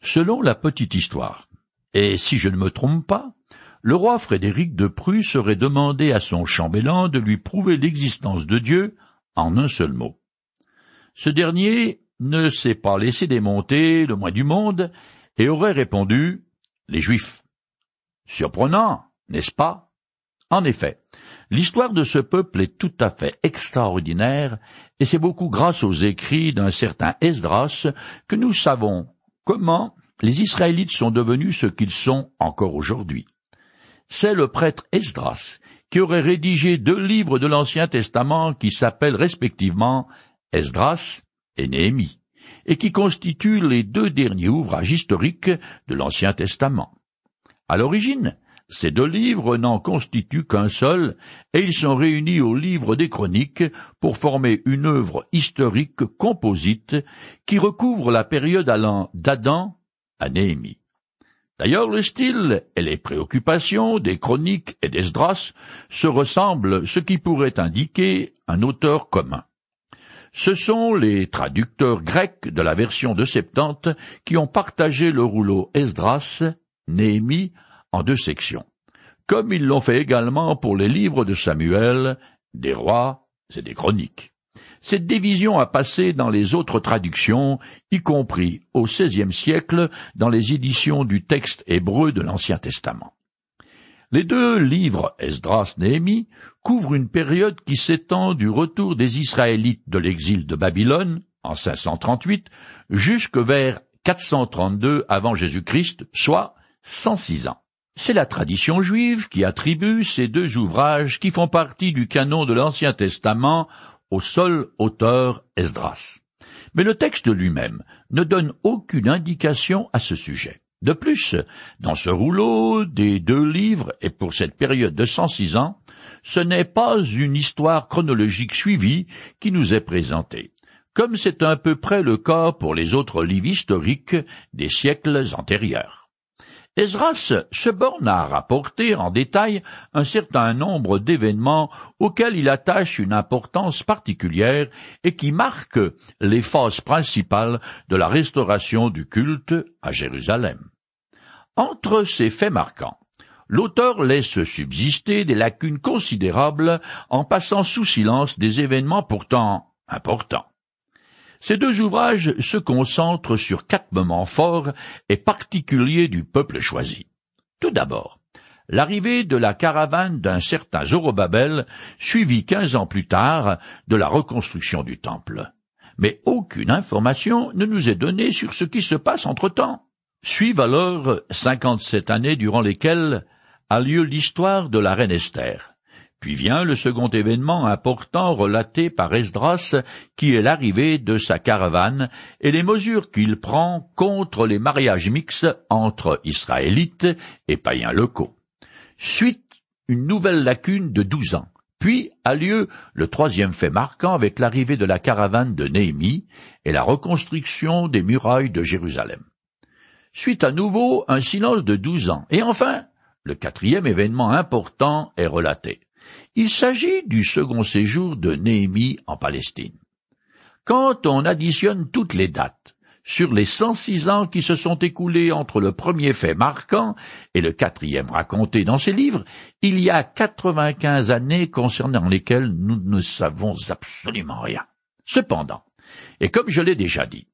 selon la petite histoire. Et si je ne me trompe pas, le roi Frédéric de Prusse aurait demandé à son chambellan de lui prouver l'existence de Dieu en un seul mot. Ce dernier ne s'est pas laissé démonter le moins du monde et aurait répondu Les Juifs. Surprenant, n'est-ce pas? En effet, l'histoire de ce peuple est tout à fait extraordinaire, et c'est beaucoup grâce aux écrits d'un certain Esdras que nous savons comment les Israélites sont devenus ce qu'ils sont encore aujourd'hui. C'est le prêtre Esdras qui aurait rédigé deux livres de l'Ancien Testament qui s'appellent respectivement Esdras et Néhémie, et qui constituent les deux derniers ouvrages historiques de l'Ancien Testament. À l'origine, ces deux livres n'en constituent qu'un seul, et ils sont réunis au livre des chroniques pour former une œuvre historique composite qui recouvre la période allant d'Adam à Néhémie. D'ailleurs, le style et les préoccupations des chroniques et d'Esdras se ressemblent, ce qui pourrait indiquer un auteur commun. Ce sont les traducteurs grecs de la version de Septante qui ont partagé le rouleau Esdras, Néhémie, en deux sections, comme ils l'ont fait également pour les livres de Samuel, des rois et des chroniques. Cette division a passé dans les autres traductions, y compris au XVIe siècle dans les éditions du texte hébreu de l'Ancien Testament. Les deux livres Esdras-Néhémie couvrent une période qui s'étend du retour des Israélites de l'exil de Babylone en 538 jusque vers 432 avant Jésus-Christ, soit 106 ans. C'est la tradition juive qui attribue ces deux ouvrages qui font partie du canon de l'Ancien Testament au seul auteur Esdras. Mais le texte lui-même ne donne aucune indication à ce sujet. De plus, dans ce rouleau des deux livres, et pour cette période de 106 ans, ce n'est pas une histoire chronologique suivie qui nous est présentée, comme c'est à peu près le cas pour les autres livres historiques des siècles antérieurs. Esdras se borne à rapporter en détail un certain nombre d'événements auxquels il attache une importance particulière et qui marquent les phases principales de la restauration du culte à Jérusalem. Entre ces faits marquants, l'auteur laisse subsister des lacunes considérables en passant sous silence des événements pourtant importants. Ces deux ouvrages se concentrent sur quatre moments forts et particuliers du peuple choisi. Tout d'abord, l'arrivée de la caravane d'un certain Zorobabel, suivi quinze ans plus tard de la reconstruction du temple. Mais aucune information ne nous est donnée sur ce qui se passe entre-temps. Suivent alors cinquante-sept années durant lesquelles a lieu l'histoire de la reine Esther. Puis vient le second événement important relaté par Esdras, qui est l'arrivée de sa caravane et les mesures qu'il prend contre les mariages mixtes entre Israélites et païens locaux. Suite une nouvelle lacune de douze ans. Puis a lieu le troisième fait marquant avec l'arrivée de la caravane de Néhémie et la reconstruction des murailles de Jérusalem. Suite à nouveau un silence de douze ans. Et enfin, le quatrième événement important est relaté. Il s'agit du second séjour de Néhémie en Palestine. Quand on additionne toutes les dates, sur les cent six ans qui se sont écoulés entre le premier fait marquant et le quatrième raconté dans ces livres, il y a quatre-vingt-quinze années concernant lesquelles nous ne savons absolument rien. Cependant, et comme je l'ai déjà dit,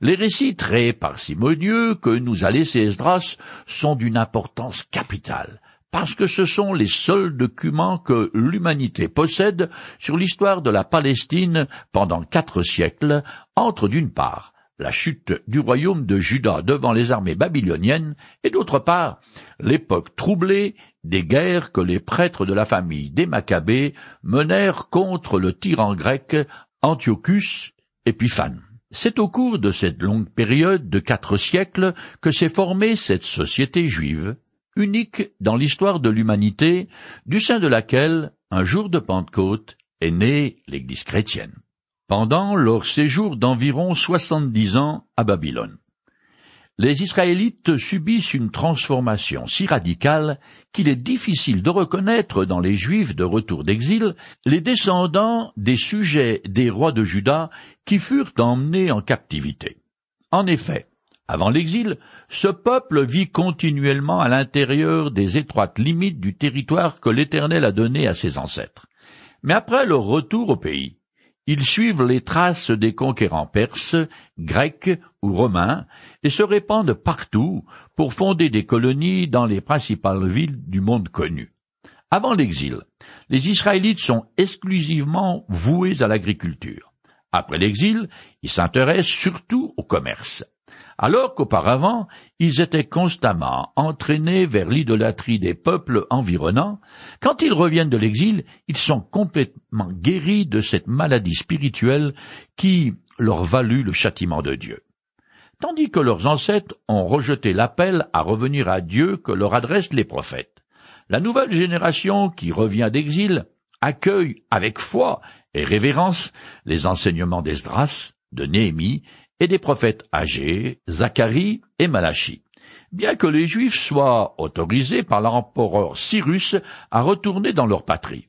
les récits très parcimonieux que nous a laissés Esdras sont d'une importance capitale, parce que ce sont les seuls documents que l'humanité possède sur l'histoire de la Palestine pendant quatre siècles, entre d'une part la chute du royaume de Juda devant les armées babyloniennes, et d'autre part l'époque troublée des guerres que les prêtres de la famille des Maccabées menèrent contre le tyran grec Antiochus Épiphane. C'est au cours de cette longue période de quatre siècles que s'est formée cette société juive, unique dans l'histoire de l'humanité, du sein de laquelle, un jour de Pentecôte, est née l'Église chrétienne, pendant leur séjour d'environ soixante-dix ans à Babylone. Les Israélites subissent une transformation si radicale qu'il est difficile de reconnaître dans les Juifs de retour d'exil les descendants des sujets des rois de Juda qui furent emmenés en captivité. En effet, Avant l'exil, ce peuple vit continuellement à l'intérieur des étroites limites du territoire que l'Éternel a donné à ses ancêtres. Mais après leur retour au pays, ils suivent les traces des conquérants perses, grecs ou romains et se répandent partout pour fonder des colonies dans les principales villes du monde connu. Avant l'exil, les Israélites sont exclusivement voués à l'agriculture. Après l'exil, ils s'intéressent surtout au commerce alors qu'auparavant ils étaient constamment entraînés vers l'idolâtrie des peuples environnants, quand ils reviennent de l'exil, ils sont complètement guéris de cette maladie spirituelle qui leur valut le châtiment de Dieu. Tandis que leurs ancêtres ont rejeté l'appel à revenir à Dieu que leur adressent les prophètes. La nouvelle génération qui revient d'exil accueille avec foi et révérence les enseignements d'Esdras, de Néhémie et des prophètes âgés, Zacharie et Malachie. Bien que les Juifs soient autorisés par l'empereur Cyrus à retourner dans leur patrie,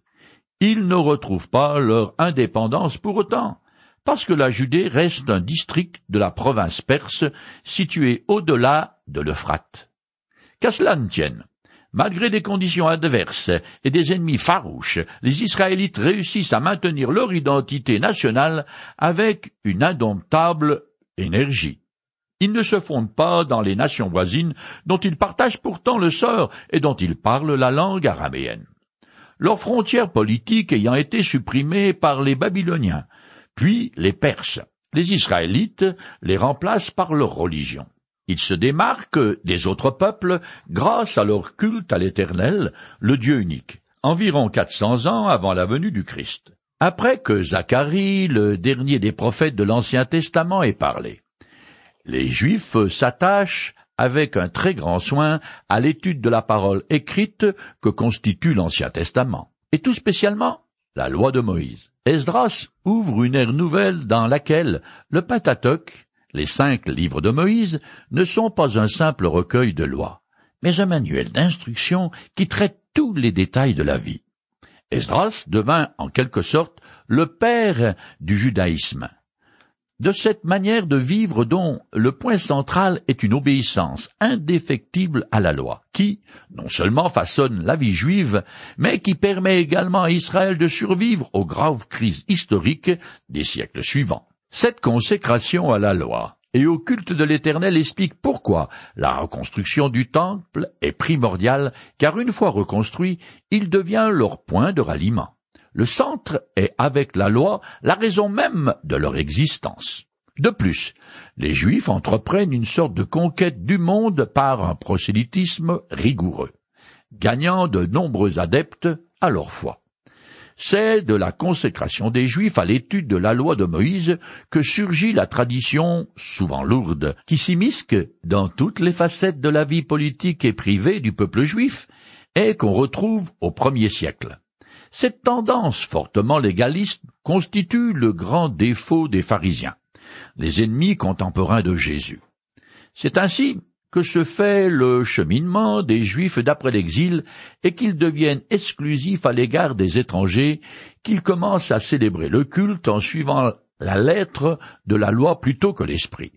ils ne retrouvent pas leur indépendance pour autant, parce que la Judée reste un district de la province perse situé au-delà de l'Euphrate. Qu'à cela ne tienne, Malgré des conditions adverses et des ennemis farouches, les Israélites réussissent à maintenir leur identité nationale avec une indomptable énergie. Ils ne se fondent pas dans les nations voisines dont ils partagent pourtant le sort et dont ils parlent la langue araméenne. Leurs frontières politiques ayant été supprimées par les Babyloniens, puis les Perses, les Israélites les remplacent par leur religion. Ils se démarquent des autres peuples grâce à leur culte à l'Éternel, le Dieu unique, environ quatre cents ans avant la venue du Christ après que Zacharie, le dernier des prophètes de l'Ancien Testament, ait parlé. Les Juifs s'attachent avec un très grand soin à l'étude de la parole écrite que constitue l'Ancien Testament, et tout spécialement la loi de Moïse. Esdras ouvre une ère nouvelle dans laquelle le Pentateuque, les cinq livres de Moïse, ne sont pas un simple recueil de lois, mais un manuel d'instruction qui traite tous les détails de la vie. Esdras devint en quelque sorte le père du judaïsme. De cette manière de vivre dont le point central est une obéissance indéfectible à la loi, qui non seulement façonne la vie juive, mais qui permet également à Israël de survivre aux graves crises historiques des siècles suivants. Cette consécration à la loi et au culte de l'Éternel explique pourquoi la reconstruction du temple est primordiale, car une fois reconstruit, il devient leur point de ralliement. Le centre est, avec la loi, la raison même de leur existence. De plus, les Juifs entreprennent une sorte de conquête du monde par un prosélytisme rigoureux, gagnant de nombreux adeptes à leur foi. C'est de la consécration des Juifs à l'étude de la loi de Moïse que surgit la tradition, souvent lourde, qui s'immisque dans toutes les facettes de la vie politique et privée du peuple juif, et qu'on retrouve au premier siècle. Cette tendance fortement légaliste constitue le grand défaut des pharisiens, les ennemis contemporains de Jésus. C'est ainsi que se fait le cheminement des Juifs d'après l'exil et qu'ils deviennent exclusifs à l'égard des étrangers, qu'ils commencent à célébrer le culte en suivant la lettre de la loi plutôt que l'esprit,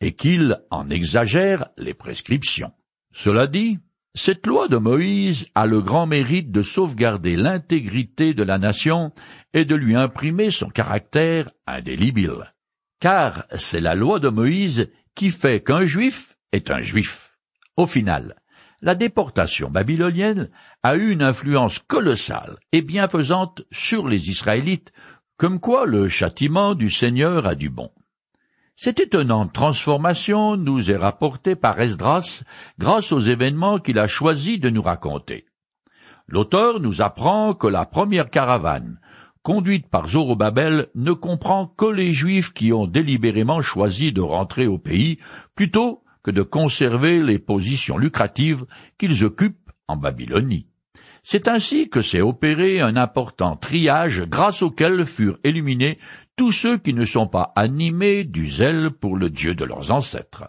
et qu'ils en exagèrent les prescriptions. Cela dit, cette loi de Moïse a le grand mérite de sauvegarder l'intégrité de la nation et de lui imprimer son caractère indélébile. Car c'est la loi de Moïse qui fait qu'un juif est un juif. Au final, la déportation babylonienne a eu une influence colossale et bienfaisante sur les Israélites, comme quoi le châtiment du Seigneur a du bon. Cette étonnante transformation nous est rapportée par Esdras grâce aux événements qu'il a choisi de nous raconter. L'auteur nous apprend que la première caravane, conduite par Zorobabel, ne comprend que les Juifs qui ont délibérément choisi de rentrer au pays plutôt que de conserver les positions lucratives qu'ils occupent en Babylonie. C'est ainsi que s'est opéré un important triage grâce auquel furent éliminés tous ceux qui ne sont pas animés du zèle pour le Dieu de leurs ancêtres.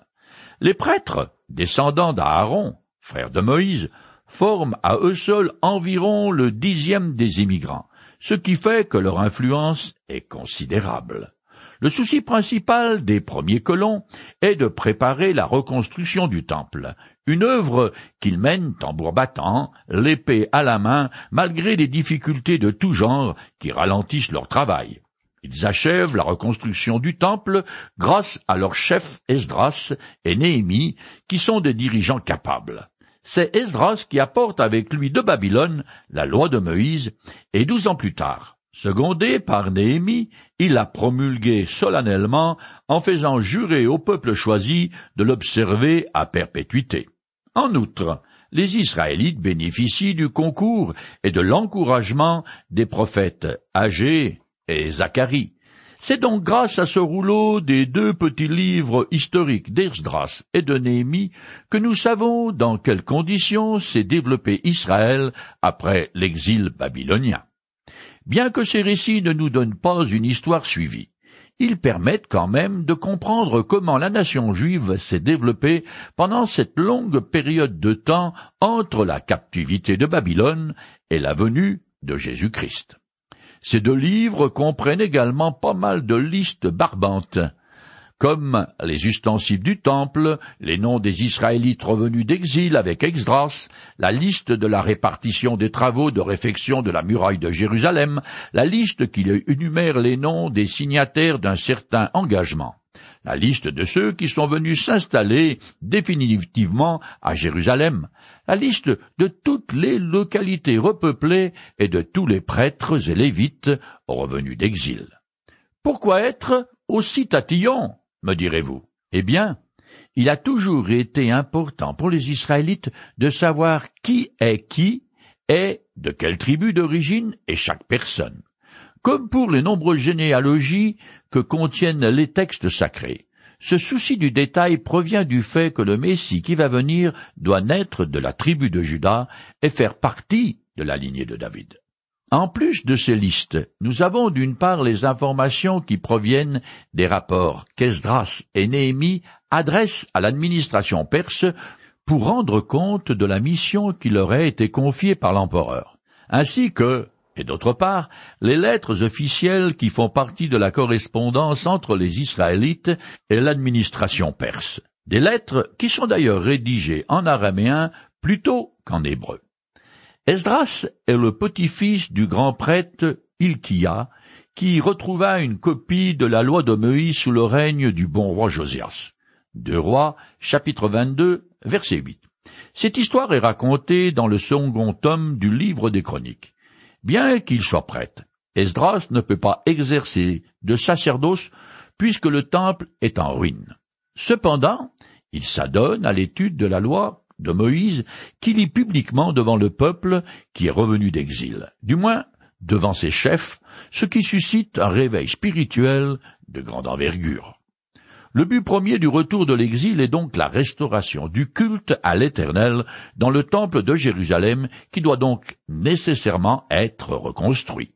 Les prêtres, descendants d'Aaron, frère de Moïse, forment à eux seuls environ le dixième des immigrants, ce qui fait que leur influence est considérable. Le souci principal des premiers colons est de préparer la reconstruction du temple, une œuvre qu'ils mènent tambour battant, l'épée à la main, malgré des difficultés de tout genre qui ralentissent leur travail. Ils achèvent la reconstruction du temple grâce à leurs chefs Esdras et Néhémie, qui sont des dirigeants capables. C'est Esdras qui apporte avec lui de Babylone la loi de Moïse, et douze ans plus tard, secondé par Néhémie, il l'a promulguée solennellement en faisant jurer au peuple choisi de l'observer à perpétuité. En outre, les Israélites bénéficient du concours et de l'encouragement des prophètes âgés et Zacharie. C'est donc grâce à ce rouleau des deux petits livres historiques d'Esdras et de Néhémie que nous savons dans quelles conditions s'est développé Israël après l'exil babylonien. Bien que ces récits ne nous donnent pas une histoire suivie, ils permettent quand même de comprendre comment la nation juive s'est développée pendant cette longue période de temps entre la captivité de Babylone et la venue de Jésus-Christ. Ces deux livres comprennent également pas mal de listes barbantes, comme les ustensiles du temple, les noms des Israélites revenus d'exil avec Exdras, la liste de la répartition des travaux de réfection de la muraille de Jérusalem, la liste qui énumère les noms des signataires d'un certain engagement, la liste de ceux qui sont venus s'installer définitivement à Jérusalem, la liste de toutes les localités repeuplées et de tous les prêtres et lévites revenus d'exil. Pourquoi être aussi tatillon? Me direz-vous. Eh bien, il a toujours été important pour les Israélites de savoir qui est qui et de quelle tribu d'origine est chaque personne. Comme pour les nombreuses généalogies que contiennent les textes sacrés, ce souci du détail provient du fait que le Messie qui va venir doit naître de la tribu de Judas et faire partie de la lignée de David. En plus de ces listes, nous avons d'une part les informations qui proviennent des rapports qu'Esdras et Néhémie adressent à l'administration perse pour rendre compte de la mission qui leur a été confiée par l'empereur, ainsi que, et d'autre part, les lettres officielles qui font partie de la correspondance entre les Israélites et l'administration perse. Des lettres qui sont d'ailleurs rédigées en araméen plutôt qu'en hébreu. Esdras est le petit-fils du grand prêtre Ilkia, qui retrouva une copie de la loi de Moïse sous le règne du bon roi Josias. Deux rois, chapitre 22, verset 8. Cette histoire est racontée dans le second tome du livre des chroniques. Bien qu'il soit prêtre, Esdras ne peut pas exercer de sacerdoce puisque le temple est en ruine. Cependant, il s'adonne à l'étude de la loi de Moïse qui lit publiquement devant le peuple qui est revenu d'exil, du moins devant ses chefs, ce qui suscite un réveil spirituel de grande envergure. Le but premier du retour de l'exil est donc la restauration du culte à l'Éternel dans le temple de Jérusalem qui doit donc nécessairement être reconstruit.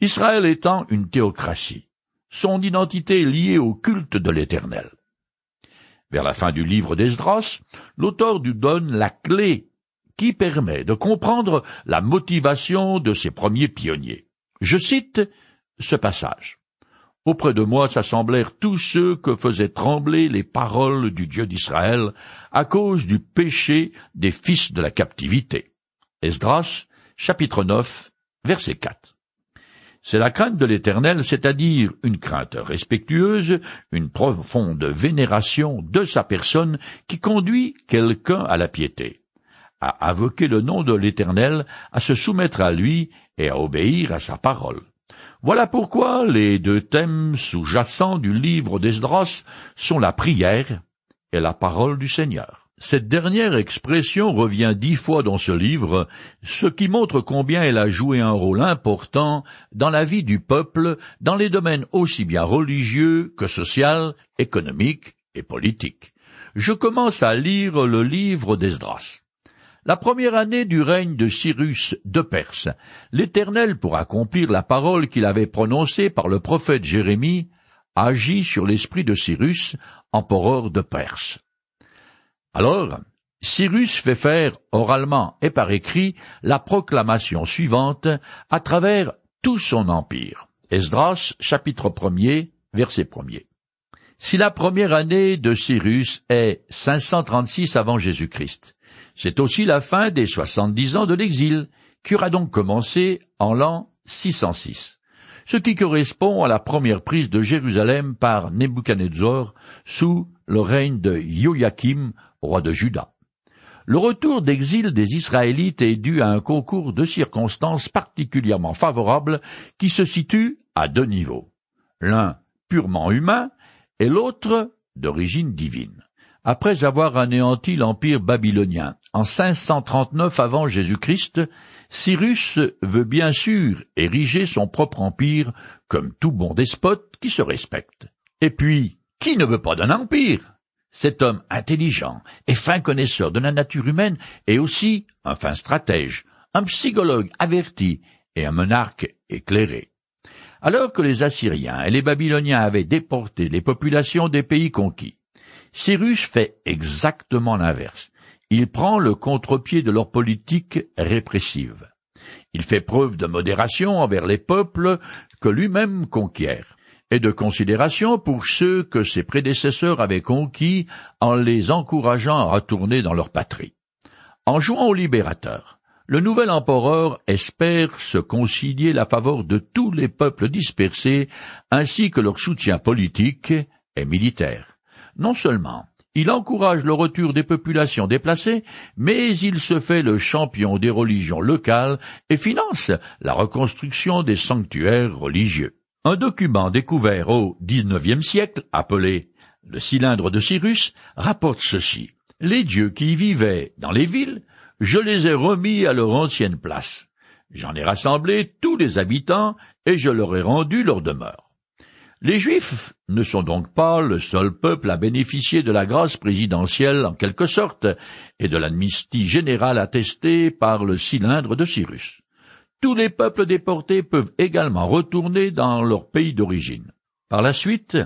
Israël étant une théocratie, son identité est liée au culte de l'Éternel. Vers la fin du livre d'Esdras, l'auteur nous donne la clé qui permet de comprendre la motivation de ces premiers pionniers. Je cite ce passage. Auprès de moi s'assemblèrent tous ceux que faisaient trembler les paroles du Dieu d'Israël à cause du péché des fils de la captivité. Esdras, chapitre 9, verset 4. C'est la crainte de l'Éternel, c'est-à-dire une crainte respectueuse, une profonde vénération de sa personne qui conduit quelqu'un à la piété, à invoquer le nom de l'Éternel, à se soumettre à lui et à obéir à sa parole. Voilà pourquoi les deux thèmes sous-jacents du livre d'Esdras sont la prière et la parole du Seigneur. Cette dernière expression revient dix fois dans ce livre, ce qui montre combien elle a joué un rôle important dans la vie du peuple dans les domaines aussi bien religieux que social, économique et politique. Je commence à lire le livre d'Esdras. La première année du règne de Cyrus de Perse, l'Éternel, pour accomplir la parole qu'il avait prononcée par le prophète Jérémie, agit sur l'esprit de Cyrus, empereur de Perse. Alors, Cyrus fait faire oralement et par écrit la proclamation suivante à travers tout son empire. Esdras, chapitre 1er, verset premier. Si la première année de Cyrus est 536 avant Jésus-Christ, c'est aussi la fin des soixante-dix ans de l'exil, qui aura donc commencé en l'an 606, ce qui correspond à la première prise de Jérusalem par Nebuchadnezzar sous le règne de Joachim, roi de Juda. Le retour d'exil des Israélites est dû à un concours de circonstances particulièrement favorables qui se situe à deux niveaux. L'un purement humain et l'autre d'origine divine. Après avoir anéanti l'empire babylonien en 539 avant Jésus-Christ, Cyrus veut bien sûr ériger son propre empire comme tout bon despote qui se respecte. Et puis, qui ne veut pas d'un empire? Cet homme intelligent et fin connaisseur de la nature humaine est aussi un fin stratège, un psychologue averti et un monarque éclairé. Alors que les Assyriens et les Babyloniens avaient déporté les populations des pays conquis, Cyrus fait exactement l'inverse. Il prend le contre-pied de leur politique répressive. Il fait preuve de modération envers les peuples que lui-même conquiert, et de considération pour ceux que ses prédécesseurs avaient conquis en les encourageant à retourner dans leur patrie. En jouant au libérateur, le nouvel empereur espère se concilier la faveur de tous les peuples dispersés ainsi que leur soutien politique et militaire. Non seulement il encourage le retour des populations déplacées, mais il se fait le champion des religions locales et finance la reconstruction des sanctuaires religieux. Un document découvert au XIXe siècle, appelé le cylindre de Cyrus, rapporte ceci. Les dieux qui y vivaient dans les villes je les ai remis à leur ancienne place. J'en ai rassemblé tous les habitants et je leur ai rendu leur demeure. Les Juifs ne sont donc pas le seul peuple à bénéficier de la grâce présidentielle en quelque sorte et de l'amnistie générale attestée par le cylindre de Cyrus. Tous les peuples déportés peuvent également retourner dans leur pays d'origine. Par la suite,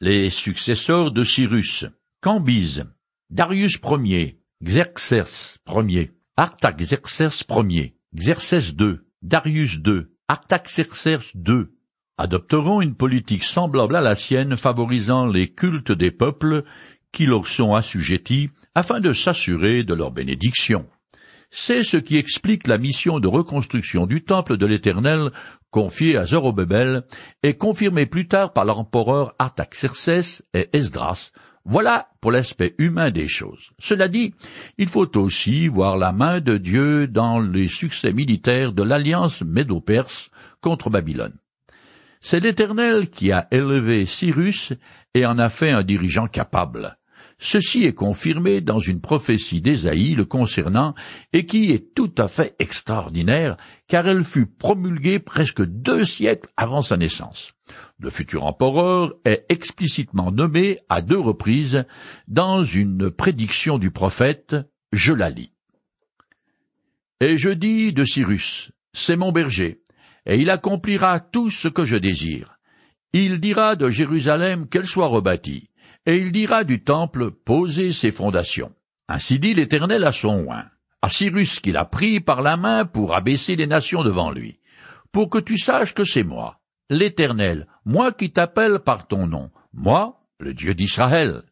les successeurs de Cyrus, Cambyse, Darius Ier, Xerxès Ier, Artaxerxès Ier, Xerxès II, Darius II, Artaxerxès II adopteront une politique semblable à la sienne favorisant les cultes des peuples qui leur sont assujettis afin de s'assurer de leur bénédiction. C'est ce qui explique la mission de reconstruction du temple de l'Éternel confiée à Zorobabel et confirmée plus tard par l'empereur Artaxerxès et Esdras voilà pour l'aspect humain des choses. Cela dit, il faut aussi voir la main de Dieu dans les succès militaires de l'alliance médo-perse contre Babylone. C'est l'Éternel qui a élevé Cyrus et en a fait un dirigeant capable. Ceci est confirmé dans une prophétie d'Ésaïe le concernant et qui est tout à fait extraordinaire car elle fut promulguée presque deux siècles avant sa naissance. Le futur empereur est explicitement nommé à deux reprises dans une prédiction du prophète, je la lis. Et je dis de Cyrus, c'est mon berger, et il accomplira tout ce que je désire. Il dira de Jérusalem qu'elle soit rebâtie, et il dira du temple poser ses fondations. Ainsi dit l'Éternel à son oin, à Cyrus qu'il a pris par la main pour abaisser les nations devant lui, pour que tu saches que c'est moi, l'Éternel, moi qui t'appelle par ton nom, moi, le Dieu d'Israël.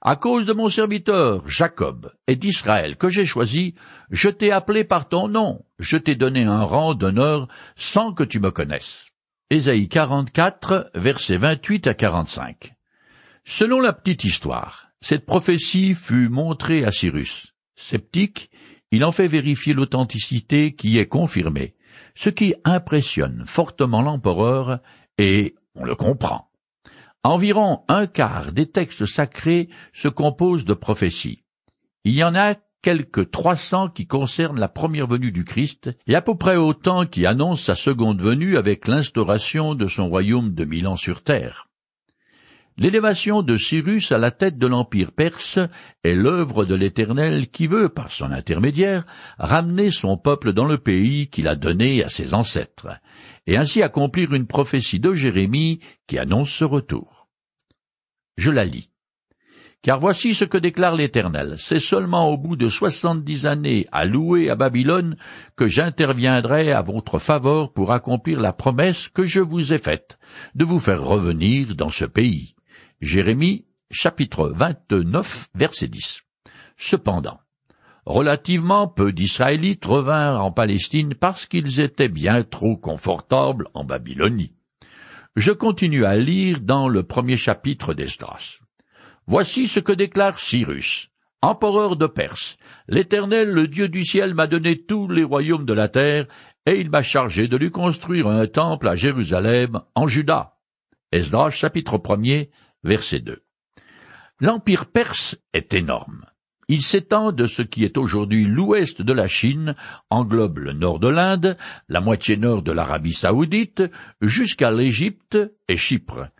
À cause de mon serviteur Jacob et d'Israël que j'ai choisi, je t'ai appelé par ton nom, je t'ai donné un rang d'honneur sans que tu me connaisses. Ésaïe 44, versets 28 à 45. Selon la petite histoire, cette prophétie fut montrée à Cyrus. Sceptique, il en fait vérifier l'authenticité qui est confirmée, ce qui impressionne fortement l'empereur, et on le comprend. Environ un quart des textes sacrés se composent de prophéties. Il y en a trois cents qui concernent la première venue du Christ, et à peu près autant qui annoncent sa seconde venue avec l'instauration de son royaume de mille ans sur terre. L'élévation de Cyrus à la tête de l'Empire perse est l'œuvre de l'Éternel qui veut, par son intermédiaire, ramener son peuple dans le pays qu'il a donné à ses ancêtres, et ainsi accomplir une prophétie de Jérémie qui annonce ce retour. Je la lis. Car voici ce que déclare l'Éternel. C'est seulement au bout de soixante-dix années à louer à Babylone que j'interviendrai à votre faveur pour accomplir la promesse que je vous ai faite, de vous faire revenir dans ce pays. Jérémie, chapitre 29, verset 10. Cependant, relativement peu d'Israélites revinrent en Palestine parce qu'ils étaient bien trop confortables en Babylonie. Je continue à lire dans le premier chapitre d'Esdras. Voici ce que déclare Cyrus, empereur de Perse. L'Éternel, le Dieu du ciel, m'a donné tous les royaumes de la terre, et il m'a chargé de lui construire un temple à Jérusalem, en Juda. Esdras, chapitre 1 verset 2. L'empire perse est énorme. Il s'étend de ce qui est aujourd'hui l'ouest de la Chine, englobe le nord de l'Inde, la moitié nord de l'Arabie saoudite, jusqu'à l'Égypte et Chypre.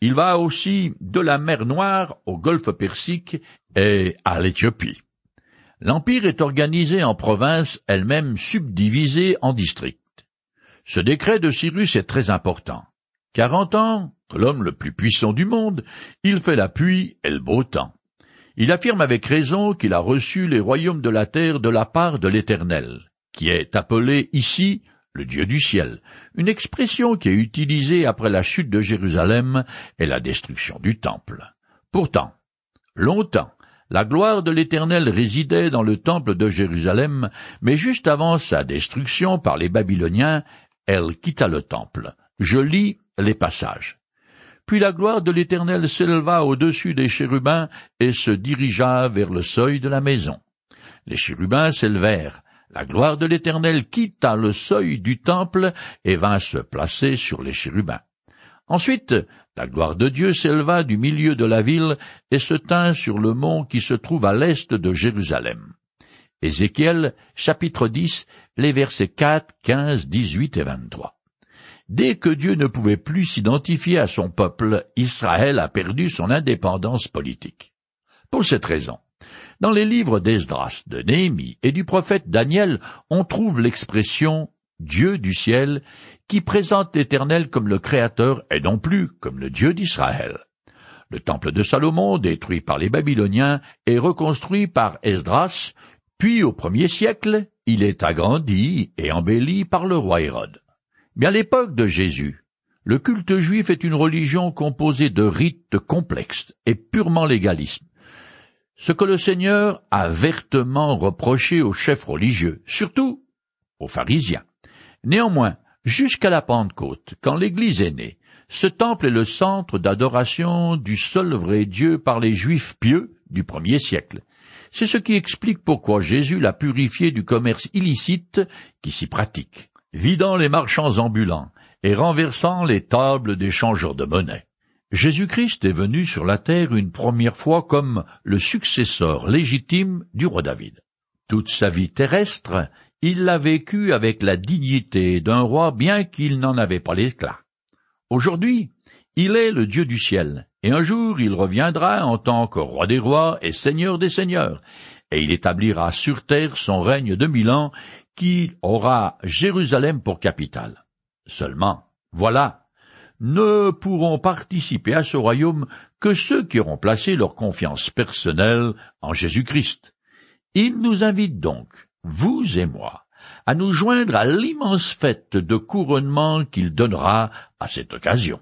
Il va aussi de la mer Noire au golfe Persique et à l'Éthiopie. L'empire est organisé en provinces elles-mêmes subdivisées en districts. Ce décret de Cyrus est très important. Quarante ans, l'homme le plus puissant du monde, il fait la pluie et le beau temps. Il affirme avec raison qu'il a reçu les royaumes de la terre de la part de l'Éternel, qui est appelé ici le Dieu du ciel, une expression qui est utilisée après la chute de Jérusalem et la destruction du temple. Pourtant, longtemps, la gloire de l'Éternel résidait dans le temple de Jérusalem, mais juste avant sa destruction par les Babyloniens, elle quitta le temple. Je lis les passages. Puis la gloire de l'Éternel s'éleva au-dessus des chérubins et se dirigea vers le seuil de la maison. Les chérubins s'élevèrent, la gloire de l'Éternel quitta le seuil du temple et vint se placer sur les chérubins. Ensuite, la gloire de Dieu s'éleva du milieu de la ville et se tint sur le mont qui se trouve à l'est de Jérusalem. Ézéchiel, chapitre 10, les versets 4, 15, 18 et 23. Dès que Dieu ne pouvait plus s'identifier à son peuple, Israël a perdu son indépendance politique. Pour cette raison, dans les livres d'Esdras, de Néhémie et du prophète Daniel, on trouve l'expression Dieu du ciel qui présente l'Éternel comme le Créateur et non plus comme le Dieu d'Israël. Le temple de Salomon, détruit par les Babyloniens, est reconstruit par Esdras, puis au premier siècle, il est agrandi et embelli par le roi Hérode. Mais à l'époque de Jésus, le culte juif est une religion composée de rites complexes et purement légalistes ce que le Seigneur a vertement reproché aux chefs religieux, surtout aux pharisiens. Néanmoins, jusqu'à la Pentecôte, quand l'Église est née, ce temple est le centre d'adoration du seul vrai Dieu par les Juifs pieux du premier siècle. C'est ce qui explique pourquoi Jésus l'a purifié du commerce illicite qui s'y pratique, vidant les marchands ambulants et renversant les tables des changeurs de monnaie. Jésus-Christ est venu sur la terre une première fois comme le successeur légitime du roi David. Toute sa vie terrestre, il l'a vécu avec la dignité d'un roi bien qu'il n'en avait pas l'éclat. Aujourd'hui, il est le Dieu du ciel, et un jour il reviendra en tant que roi des rois et seigneur des seigneurs, et il établira sur terre son règne de mille ans qui aura Jérusalem pour capitale. Seulement, voilà, ne pourront participer à ce royaume que ceux qui auront placé leur confiance personnelle en Jésus-Christ. Il nous invite donc, vous et moi, à nous joindre à l'immense fête de couronnement qu'il donnera à cette occasion.